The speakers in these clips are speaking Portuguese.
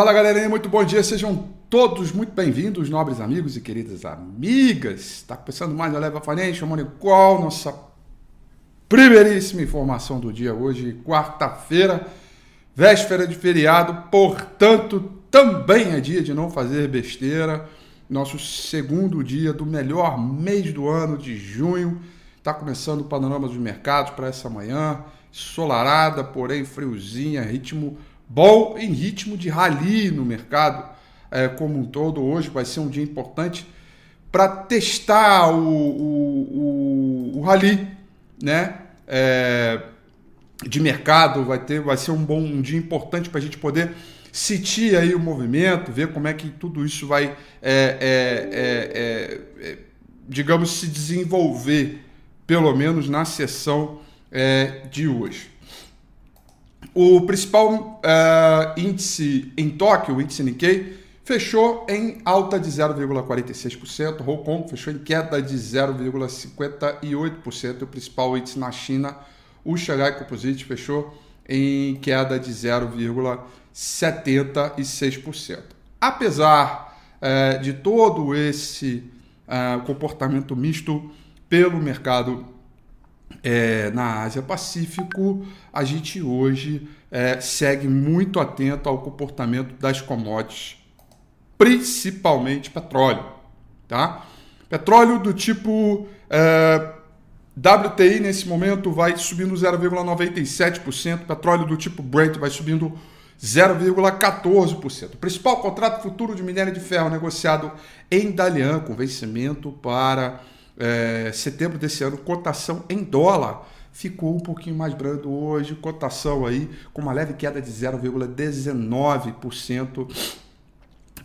Fala galerinha, muito bom dia, sejam todos muito bem-vindos, nobres amigos e queridas amigas. Está começando mais a Leva Financial Money Call, nossa primeiríssima informação do dia hoje, quarta-feira, véspera de feriado, portanto, também é dia de não fazer besteira. Nosso segundo dia do melhor mês do ano de junho. Está começando o panorama dos mercados para essa manhã, solarada, porém friozinha, ritmo bom em ritmo de rally no mercado é, como um todo. Hoje vai ser um dia importante para testar o, o, o, o rally né? É, de mercado. Vai, ter, vai ser um bom um dia importante para a gente poder sentir aí o movimento, ver como é que tudo isso vai, é, é, digamos, se desenvolver, pelo menos na sessão de hoje. O principal uh, índice em Tóquio, o índice Nikkei, fechou em alta de 0,46%. Hong Kong fechou em queda de 0,58%. O principal índice na China, o Shanghai Composite, fechou em queda de 0,76%. Apesar uh, de todo esse uh, comportamento misto pelo mercado é, na Ásia Pacífico, a gente hoje é, segue muito atento ao comportamento das commodities, principalmente petróleo. Tá? Petróleo do tipo é, WTI nesse momento vai subindo 0,97%, petróleo do tipo Brent vai subindo 0,14%. O principal contrato futuro de minério de ferro negociado em Dalian, com vencimento para é, setembro desse ano, cotação em dólar ficou um pouquinho mais brando hoje, cotação aí com uma leve queda de 0,19%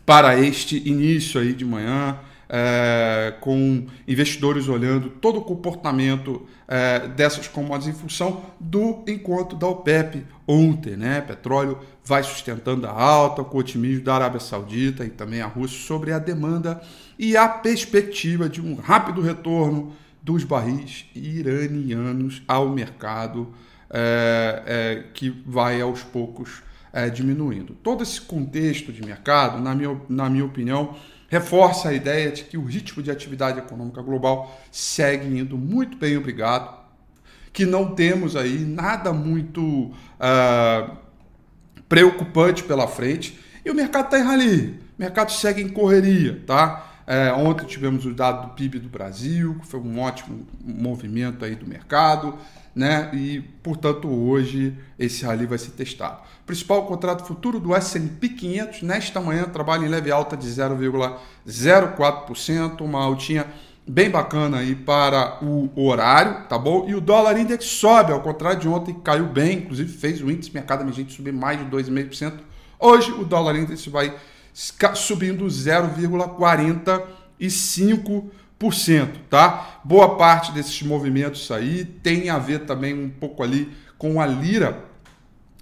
para este início aí de manhã é, com investidores olhando todo o comportamento é, dessas commodities em função do encontro da OPEP ontem. Né? Petróleo vai sustentando a alta, com o otimismo da Arábia Saudita e também a Rússia sobre a demanda e a perspectiva de um rápido retorno dos barris iranianos ao mercado é, é que vai aos poucos é, diminuindo. Todo esse contexto de mercado, na minha, na minha opinião, reforça a ideia de que o ritmo de atividade econômica global segue indo muito bem, obrigado, que não temos aí nada muito uh, preocupante pela frente e o mercado está em rally, o mercado segue em correria, tá? É, ontem tivemos o dado do PIB do Brasil, que foi um ótimo movimento aí do mercado né? E, portanto, hoje esse rally vai ser testado. Principal contrato futuro do S&P 500 nesta manhã trabalha em leve alta de 0,04%, uma altinha bem bacana aí para o horário, tá bom? E o dólar index sobe, ao contrário de ontem, caiu bem, inclusive fez o índice mercado emergente subir mais de 2,5%. Hoje o dólar index vai subindo 0,45% tá? Boa parte desses movimentos aí tem a ver também um pouco ali com a lira,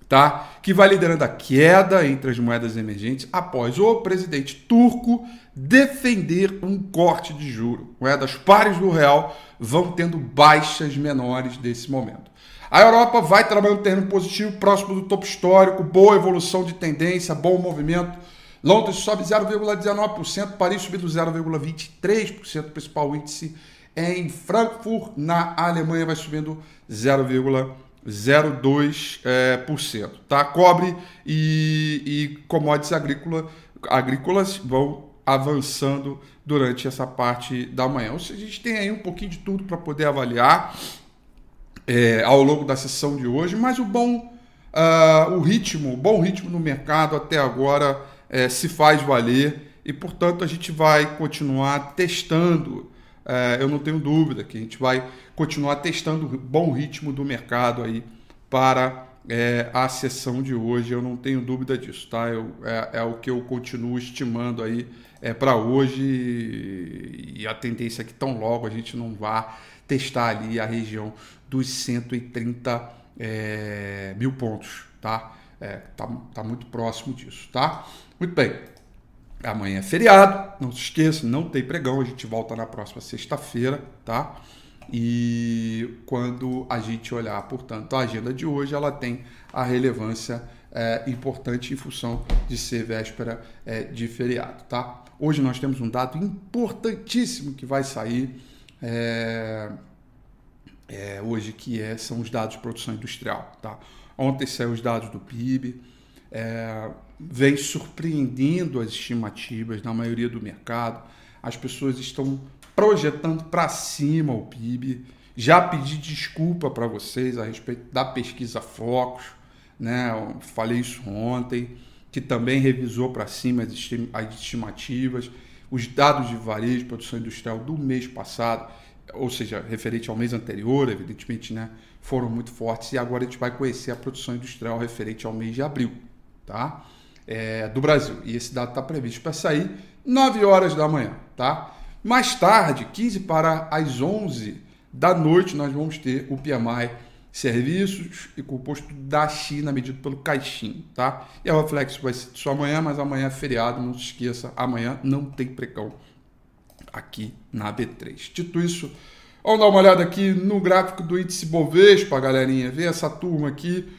tá? Que vai liderando a queda entre as moedas emergentes após o presidente turco defender um corte de juro. Moedas pares do real vão tendo baixas menores desse momento. A Europa vai trabalhando terreno positivo, próximo do topo histórico, boa evolução de tendência, bom movimento Londres sobe 0,19%, Paris subindo 0,23%, o principal índice em Frankfurt, na Alemanha vai subindo 0,02%. É, tá? Cobre e, e commodities agrícola, agrícolas vão avançando durante essa parte da manhã. Ou seja, a gente tem aí um pouquinho de tudo para poder avaliar é, ao longo da sessão de hoje, mas o bom, uh, o ritmo, o bom ritmo no mercado até agora é, se faz valer e, portanto, a gente vai continuar testando. É, eu não tenho dúvida que a gente vai continuar testando o bom ritmo do mercado aí para é, a sessão de hoje. Eu não tenho dúvida disso, tá? Eu, é, é o que eu continuo estimando aí é, para hoje e a tendência é que tão logo a gente não vá testar ali a região dos 130 é, mil pontos, tá? É, tá, tá muito próximo disso, tá? Muito bem. Amanhã é feriado, não se esqueça, não tem pregão, a gente volta na próxima sexta-feira, tá? E quando a gente olhar, portanto, a agenda de hoje, ela tem a relevância é, importante em função de ser véspera é, de feriado, tá? Hoje nós temos um dado importantíssimo que vai sair é, é, hoje, que é, são os dados de produção industrial, tá? Ontem saiu os dados do PIB, é, vem surpreendendo as estimativas na maioria do mercado. As pessoas estão projetando para cima o PIB. Já pedi desculpa para vocês a respeito da pesquisa Focus, né? Eu falei isso ontem, que também revisou para cima as estimativas. Os dados de varejo de produção industrial do mês passado, ou seja, referente ao mês anterior, evidentemente, né, foram muito fortes. E agora a gente vai conhecer a produção industrial referente ao mês de abril, tá? É, do Brasil. E esse dado está previsto para sair 9 horas da manhã, tá? Mais tarde, 15 para as 11 da noite, nós vamos ter o PMI serviços e composto da China medido pelo Caixin, tá? E o reflexo vai ser só amanhã, mas amanhã é feriado, não se esqueça, amanhã não tem precão aqui na B3. Dito isso, vamos dar uma olhada aqui no gráfico do índice Bovespa, galerinha, ver essa turma aqui.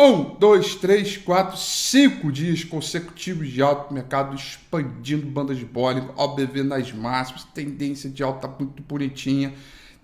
Um, dois, três, quatro, cinco dias consecutivos de alto mercado expandindo bandas de bowling, OBV nas máximas, tendência de alta muito bonitinha.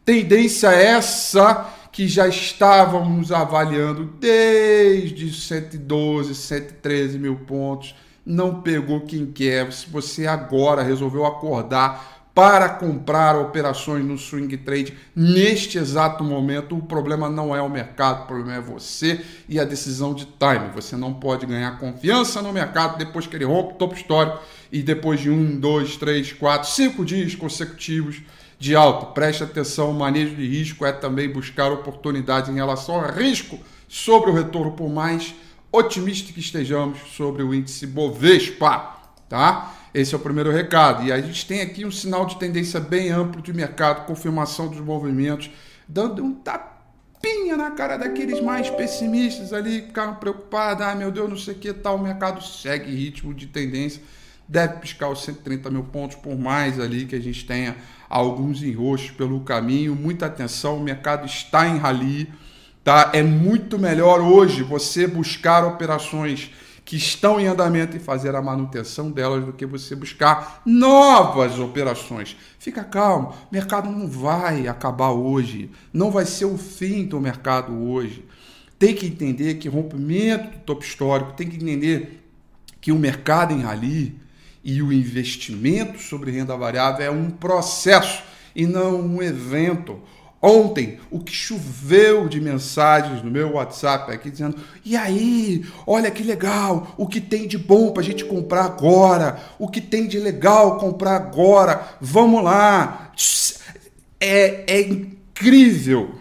Tendência essa que já estávamos avaliando desde 112, 113 mil pontos. Não pegou quem quer. Se você agora resolveu acordar para comprar operações no swing trade neste exato momento, o problema não é o mercado, o problema é você e a decisão de time. Você não pode ganhar confiança no mercado depois que ele rompe o topo histórico e depois de um, dois, três, quatro, cinco dias consecutivos de alta. Preste atenção, o manejo de risco é também buscar oportunidades em relação ao risco sobre o retorno, por mais otimista que estejamos sobre o índice Bovespa, tá? Esse é o primeiro recado. E a gente tem aqui um sinal de tendência bem amplo de mercado, confirmação dos movimentos, dando um tapinha na cara daqueles mais pessimistas ali, que ficaram preocupados, ah, meu Deus, não sei o que tal, o mercado segue ritmo de tendência, deve piscar os 130 mil pontos por mais ali que a gente tenha alguns enroscos pelo caminho. Muita atenção, o mercado está em rally. Tá? É muito melhor hoje você buscar operações que estão em andamento e fazer a manutenção delas do que você buscar novas operações. Fica calmo, o mercado não vai acabar hoje, não vai ser o fim do mercado hoje. Tem que entender que rompimento do topo histórico, tem que entender que o mercado em rally e o investimento sobre renda variável é um processo e não um evento. Ontem, o que choveu de mensagens no meu WhatsApp aqui dizendo: e aí, olha que legal, o que tem de bom para a gente comprar agora, o que tem de legal comprar agora, vamos lá. É, é incrível,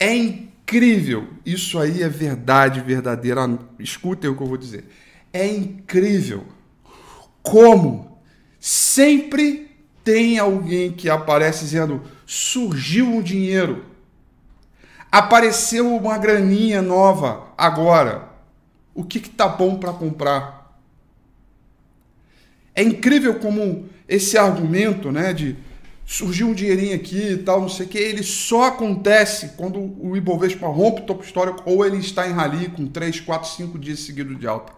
é incrível. Isso aí é verdade verdadeira. Escutem o que eu vou dizer. É incrível como sempre tem alguém que aparece dizendo: surgiu um dinheiro, apareceu uma graninha nova agora. O que que tá bom para comprar? É incrível como esse argumento, né, de surgiu um dinheirinho aqui e tal, não sei o que, ele só acontece quando o Ibovespa rompe o topo histórico ou ele está em rally com 3, 4, 5 dias seguidos de alta.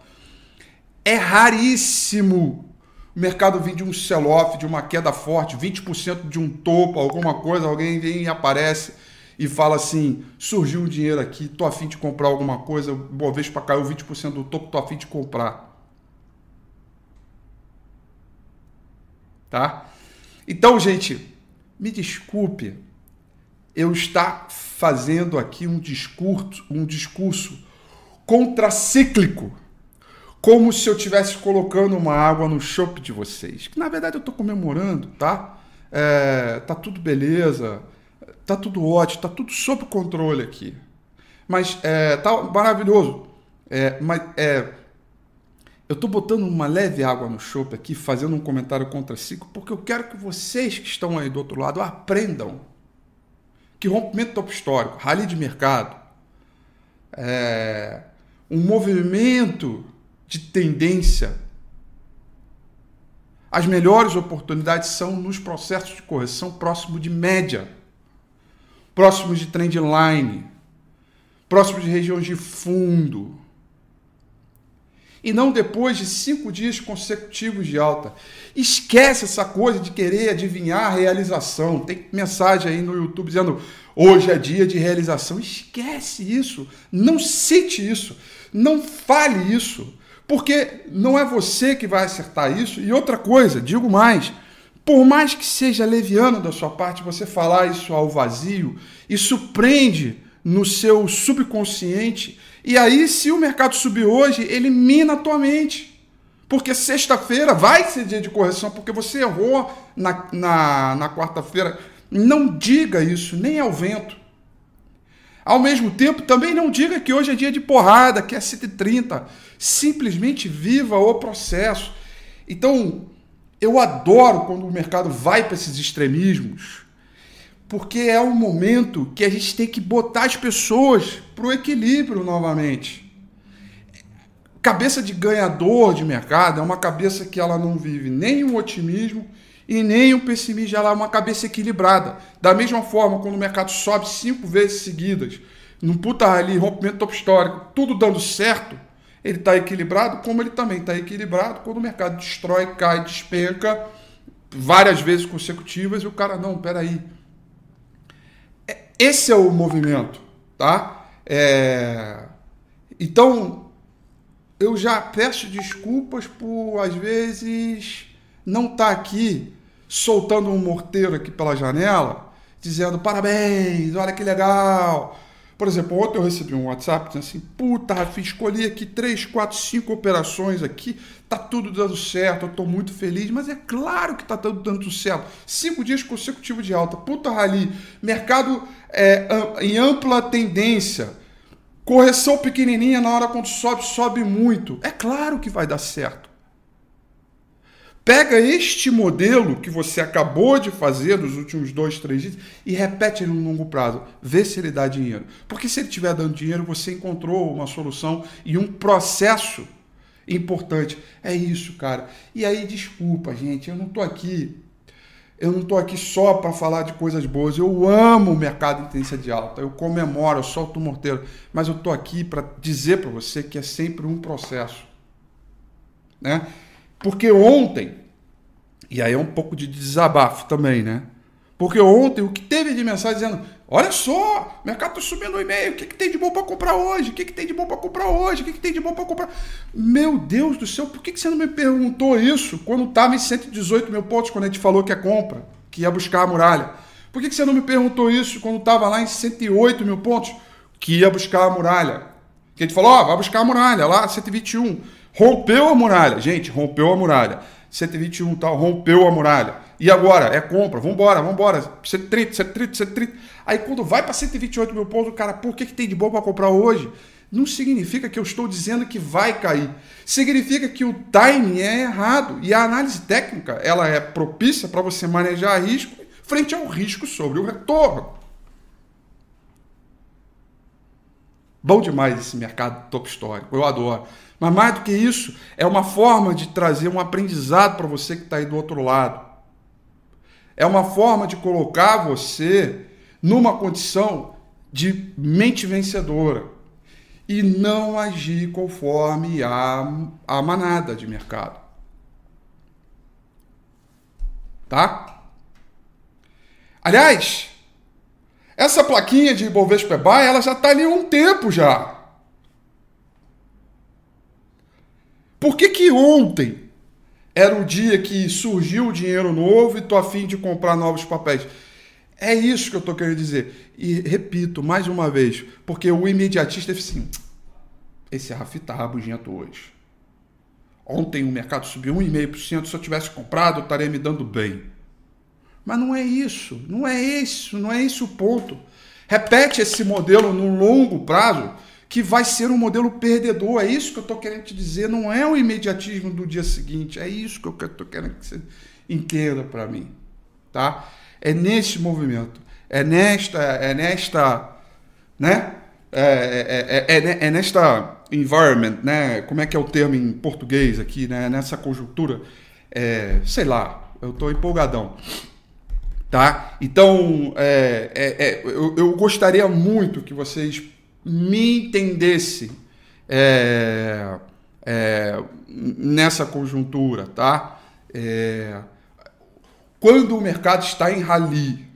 É raríssimo o mercado vem de um sell-off, de uma queda forte, 20% de um topo, alguma coisa, alguém vem e aparece e fala assim: surgiu um dinheiro aqui, tô afim de comprar alguma coisa, boa vez para caiu 20% do topo, tô afim de comprar. Tá? Então, gente, me desculpe eu estar fazendo aqui um discurso, um discurso contracíclico como se eu estivesse colocando uma água no chope de vocês. Que na verdade eu estou comemorando, tá? É, tá tudo beleza, tá tudo ótimo, tá tudo sob controle aqui. Mas é, tá maravilhoso. É, mas é, eu estou botando uma leve água no chope aqui, fazendo um comentário contra ciclo, porque eu quero que vocês que estão aí do outro lado aprendam que rompimento topo histórico, rally de mercado, é, um movimento de tendência. As melhores oportunidades são nos processos de correção próximo de média, próximos de trendline, próximos de regiões de fundo. e não depois de cinco dias consecutivos de alta. Esquece essa coisa de querer adivinhar a realização. Tem mensagem aí no YouTube dizendo hoje é dia de realização. Esquece isso. Não cite isso. Não fale isso. Porque não é você que vai acertar isso. E outra coisa, digo mais. Por mais que seja leviano da sua parte você falar isso ao vazio, isso prende no seu subconsciente e aí, se o mercado subir hoje, ele mina a tua mente. Porque sexta-feira vai ser dia de correção, porque você errou na, na, na quarta-feira. Não diga isso, nem ao vento. Ao mesmo tempo, também não diga que hoje é dia de porrada, que é 130. Simplesmente viva o processo. Então, eu adoro quando o mercado vai para esses extremismos, porque é um momento que a gente tem que botar as pessoas para o equilíbrio novamente. Cabeça de ganhador de mercado é uma cabeça que ela não vive nem o otimismo e nem o pessimismo, é uma cabeça equilibrada. Da mesma forma, quando o mercado sobe cinco vezes seguidas, num puta ali, rompimento top histórico, tudo dando certo, ele está equilibrado, como ele também está equilibrado quando o mercado destrói, cai, despenca várias vezes consecutivas e o cara, não, peraí, aí esse é o movimento, tá? É... Então, eu já peço desculpas por, às vezes, não estar tá aqui soltando um morteiro aqui pela janela, dizendo parabéns, olha que legal, por exemplo, ontem eu recebi um WhatsApp dizendo assim: puta, Rafa, escolhi aqui três, quatro, cinco operações aqui, tá tudo dando certo, eu tô muito feliz, mas é claro que tá tudo dando certo. Cinco dias consecutivos de alta, puta rali, mercado é, em ampla tendência, correção pequenininha na hora quando sobe, sobe muito. É claro que vai dar certo. Pega este modelo que você acabou de fazer nos últimos dois, três dias e repete ele no longo prazo. Vê se ele dá dinheiro. Porque se ele estiver dando dinheiro, você encontrou uma solução e um processo importante. É isso, cara. E aí, desculpa, gente, eu não estou aqui. Eu não estou aqui só para falar de coisas boas. Eu amo o mercado de tendência de alta. Eu comemoro, eu solto o morteiro. Mas eu estou aqui para dizer para você que é sempre um processo. Né? Porque ontem, e aí é um pouco de desabafo também, né? Porque ontem o que teve de mensagem dizendo: olha só, mercado está subindo o e-mail, o que, que tem de bom para comprar hoje? O que, que tem de bom para comprar hoje? O que, que tem de bom para comprar? Meu Deus do céu, por que, que você não me perguntou isso quando estava em 118 mil pontos, quando a gente falou que é compra, que ia buscar a muralha? Por que, que você não me perguntou isso quando estava lá em 108 mil pontos, que ia buscar a muralha? Que a gente falou: ó, oh, vai buscar a muralha lá, 121. Rompeu a muralha. Gente, rompeu a muralha. 121 tal, rompeu a muralha. E agora? É compra, vambora, vambora. 130, 130, 130. Aí quando vai para 128 mil pontos, o cara, por que, que tem de bom para comprar hoje? Não significa que eu estou dizendo que vai cair. Significa que o timing é errado. E a análise técnica ela é propícia para você manejar risco frente ao risco sobre o retorno. Bom demais esse mercado top histórico, eu adoro. Mas mais do que isso, é uma forma de trazer um aprendizado para você que está aí do outro lado. É uma forma de colocar você numa condição de mente vencedora e não agir conforme a, a manada de mercado. Tá? Aliás, essa plaquinha de Ibovespa Buy, ela já está ali há um tempo já. Por que, que ontem era o dia que surgiu o dinheiro novo e tô afim de comprar novos papéis? É isso que eu estou querendo dizer. E repito mais uma vez, porque o imediatista é assim: esse Rafi tá rabugento hoje. Ontem o mercado subiu 1,5%. Se eu tivesse comprado, eu estaria me dando bem. Mas não é isso. Não é isso. Não é esse o ponto. Repete esse modelo no longo prazo que vai ser um modelo perdedor. É isso que eu estou querendo te dizer. Não é o imediatismo do dia seguinte. É isso que eu estou querendo que você entenda para mim, tá? É nesse movimento, é nesta, é nesta, né? É, é, é, é, nesta environment, né? Como é que é o termo em português aqui, né? Nessa conjuntura, é, sei lá, eu estou empolgadão. Tá? Então, é, é, é, eu, eu gostaria muito que vocês me entendesse é, é, nessa conjuntura, tá? É, quando o mercado está em rally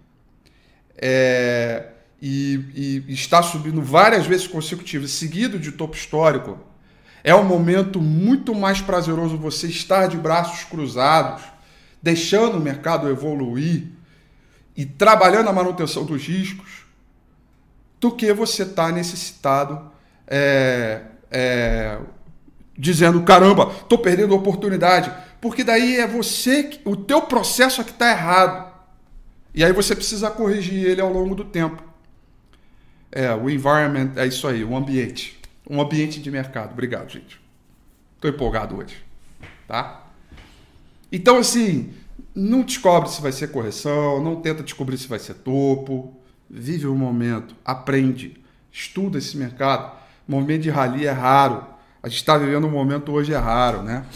é, e, e, está subindo várias vezes consecutivas, seguido de topo histórico, é um momento muito mais prazeroso você estar de braços cruzados, deixando o mercado evoluir e trabalhando a manutenção dos riscos, do que você estar tá necessitado é, é, dizendo caramba, estou perdendo oportunidade, porque daí é você, o teu processo é que está errado. E aí você precisa corrigir ele ao longo do tempo. É, o environment é isso aí, o ambiente. Um ambiente de mercado. Obrigado, gente. Estou empolgado hoje. Tá? Então, assim, não descobre se vai ser correção, não tenta descobrir se vai ser topo. Vive o momento, aprende, estuda esse mercado. Movimento de rally é raro. A gente está vivendo um momento hoje é raro, né?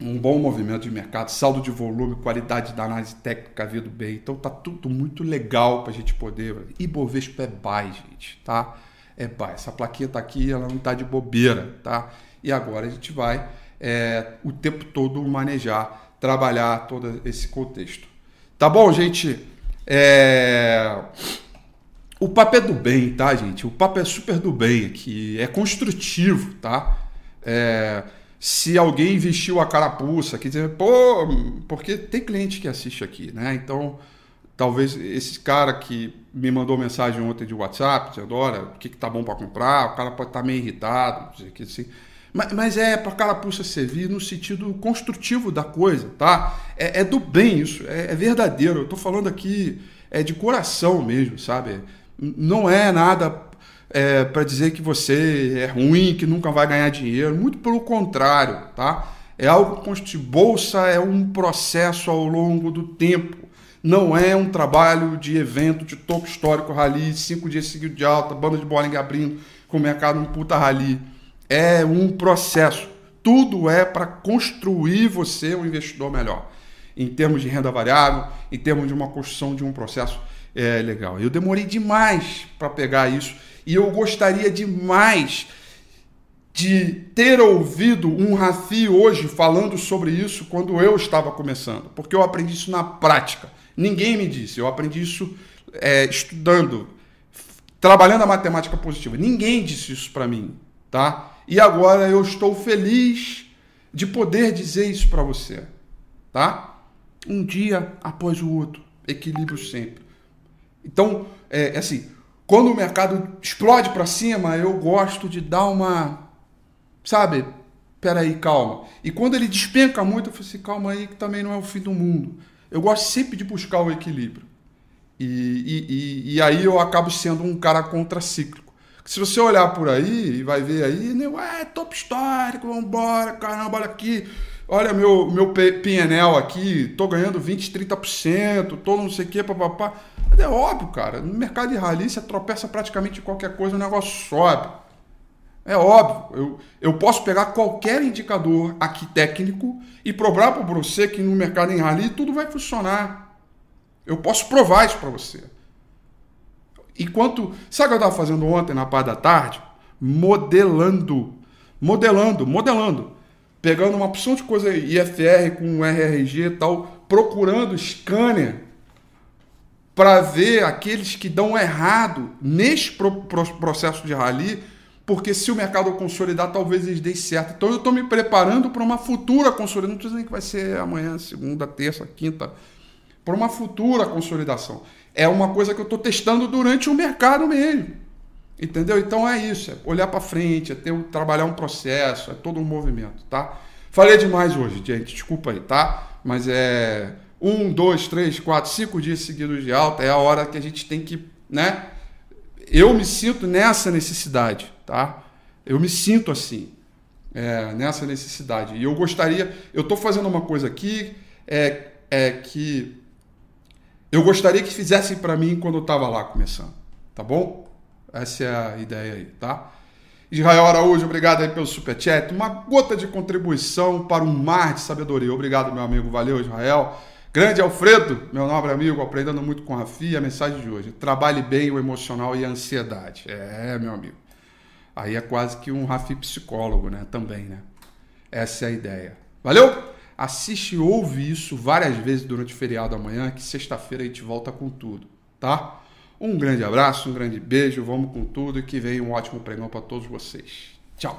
Um bom movimento de mercado, saldo de volume, qualidade da análise técnica vindo bem. Então tá tudo muito legal para a gente poder. Ibovespa é buy, gente, tá? É buy. Essa plaquinha tá aqui, ela não tá de bobeira, tá? E agora a gente vai é, o tempo todo manejar, trabalhar todo esse contexto. Tá bom, gente? É... O papo é do bem, tá, gente? O papo é super do bem aqui, é construtivo, tá? É... Se alguém vestiu a carapuça, quer dizer, pô, porque tem cliente que assiste aqui, né? Então, talvez esse cara que me mandou mensagem ontem de WhatsApp, olha, o que, que tá bom para comprar, o cara pode estar tá meio irritado, que assim. Mas, mas é para carapuça servir no sentido construtivo da coisa, tá? É, é do bem isso, é, é verdadeiro. Eu estou falando aqui é de coração mesmo, sabe? Não é nada é, para dizer que você é ruim, que nunca vai ganhar dinheiro. Muito pelo contrário, tá? É algo que bolsa é um processo ao longo do tempo. Não é um trabalho de evento de topo histórico rally, cinco dias seguidos de alta, banda de bowling abrindo com o mercado um puta rally é um processo. Tudo é para construir você um investidor melhor. Em termos de renda variável, em termos de uma construção de um processo é, legal. Eu demorei demais para pegar isso e eu gostaria demais de ter ouvido um Rafi hoje falando sobre isso quando eu estava começando, porque eu aprendi isso na prática. Ninguém me disse, eu aprendi isso é, estudando, trabalhando a matemática positiva. Ninguém disse isso para mim, tá? E agora eu estou feliz de poder dizer isso para você, tá? Um dia após o outro, equilíbrio sempre. Então, é, é assim, quando o mercado explode para cima, eu gosto de dar uma, sabe? Peraí, calma. E quando ele despenca muito, eu falo assim, calma aí, que também não é o fim do mundo. Eu gosto sempre de buscar o equilíbrio. E, e, e, e aí eu acabo sendo um cara contracíclico. Se você olhar por aí e vai ver aí, né, ué, top histórico, vambora, caramba, olha aqui. Olha meu, meu PNL aqui, tô ganhando 20, 30%, tô não sei o que, papapá. É óbvio, cara. No mercado de rally, você tropeça praticamente qualquer coisa, o negócio sobe. É óbvio. Eu, eu posso pegar qualquer indicador aqui técnico e provar para você que no mercado em rally tudo vai funcionar. Eu posso provar isso para você. Enquanto. Sabe o que eu estava fazendo ontem na parte da tarde? Modelando. Modelando, modelando. Pegando uma opção de coisa IFR com RRG e tal, procurando scanner para ver aqueles que dão errado neste pro, pro, processo de rally, porque se o mercado consolidar, talvez eles deem certo. Então eu estou me preparando para uma futura consolidação. Não estou dizendo que vai ser amanhã, segunda, terça, quinta. Para uma futura consolidação é uma coisa que eu estou testando durante o mercado mesmo. Entendeu? Então é isso, é olhar para frente, é ter, trabalhar um processo, é todo um movimento, tá? Falei demais hoje, gente, desculpa aí, tá? Mas é um, dois, três, quatro, cinco dias seguidos de alta, é a hora que a gente tem que, né? Eu me sinto nessa necessidade, tá? Eu me sinto assim, é, nessa necessidade. E eu gostaria, eu estou fazendo uma coisa aqui é, é que eu gostaria que fizessem para mim quando eu estava lá começando, tá bom? Essa é a ideia aí, tá? Israel Araújo, obrigado aí pelo superchat. Uma gota de contribuição para um mar de sabedoria. Obrigado, meu amigo. Valeu, Israel. Grande Alfredo, meu nobre amigo, aprendendo muito com a Rafi, a mensagem de hoje. Trabalhe bem o emocional e a ansiedade. É, meu amigo. Aí é quase que um Rafi psicólogo, né? Também, né? Essa é a ideia. Valeu? Assiste e ouve isso várias vezes durante o feriado amanhã, que sexta-feira a gente volta com tudo, tá? Um grande abraço, um grande beijo, vamos com tudo e que venha um ótimo pregão para todos vocês. Tchau!